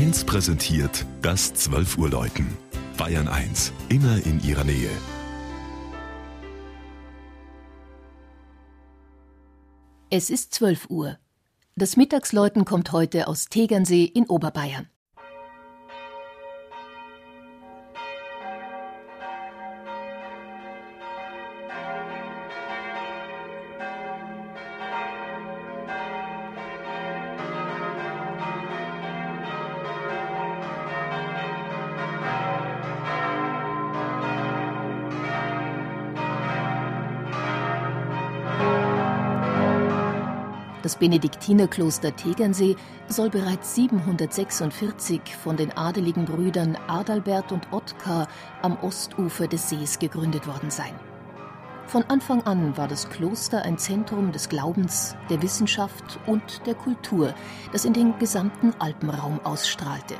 1 präsentiert das 12 Uhr Läuten. Bayern 1, immer in ihrer Nähe. Es ist 12 Uhr. Das Mittagsläuten kommt heute aus Tegernsee in Oberbayern. Das Benediktinerkloster Tegernsee soll bereits 746 von den adeligen Brüdern Adalbert und Ottkar am Ostufer des Sees gegründet worden sein. Von Anfang an war das Kloster ein Zentrum des Glaubens, der Wissenschaft und der Kultur, das in den gesamten Alpenraum ausstrahlte.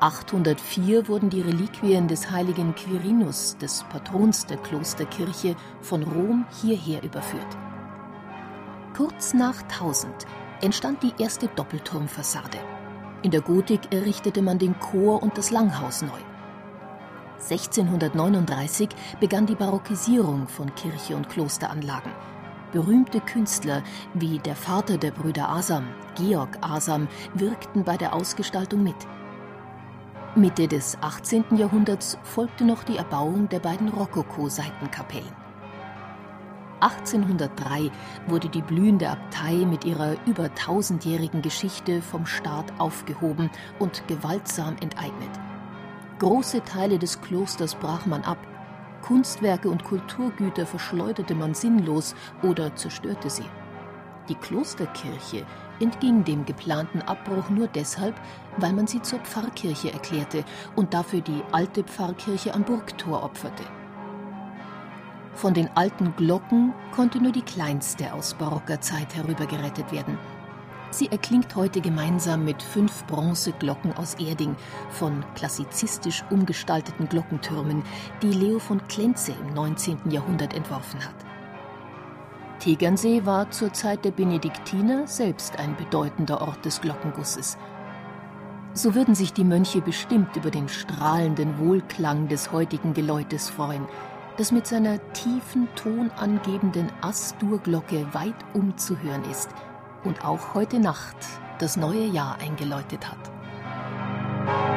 804 wurden die Reliquien des heiligen Quirinus, des Patrons der Klosterkirche, von Rom hierher überführt. Kurz nach 1000 entstand die erste Doppelturmfassade. In der Gotik errichtete man den Chor und das Langhaus neu. 1639 begann die Barockisierung von Kirche und Klosteranlagen. Berühmte Künstler wie der Vater der Brüder Asam, Georg Asam, wirkten bei der Ausgestaltung mit. Mitte des 18. Jahrhunderts folgte noch die Erbauung der beiden Rokoko-Seitenkapellen. 1803 wurde die blühende Abtei mit ihrer über tausendjährigen Geschichte vom Staat aufgehoben und gewaltsam enteignet. Große Teile des Klosters brach man ab, Kunstwerke und Kulturgüter verschleuderte man sinnlos oder zerstörte sie. Die Klosterkirche entging dem geplanten Abbruch nur deshalb, weil man sie zur Pfarrkirche erklärte und dafür die alte Pfarrkirche am Burgtor opferte. Von den alten Glocken konnte nur die kleinste aus barocker Zeit herübergerettet werden. Sie erklingt heute gemeinsam mit fünf Bronzeglocken aus Erding von klassizistisch umgestalteten Glockentürmen, die Leo von Klenze im 19. Jahrhundert entworfen hat. Tegernsee war zur Zeit der Benediktiner selbst ein bedeutender Ort des Glockengusses. So würden sich die Mönche bestimmt über den strahlenden Wohlklang des heutigen Geläutes freuen – das mit seiner tiefen, tonangebenden Astur-Glocke weit umzuhören ist und auch heute Nacht das neue Jahr eingeläutet hat.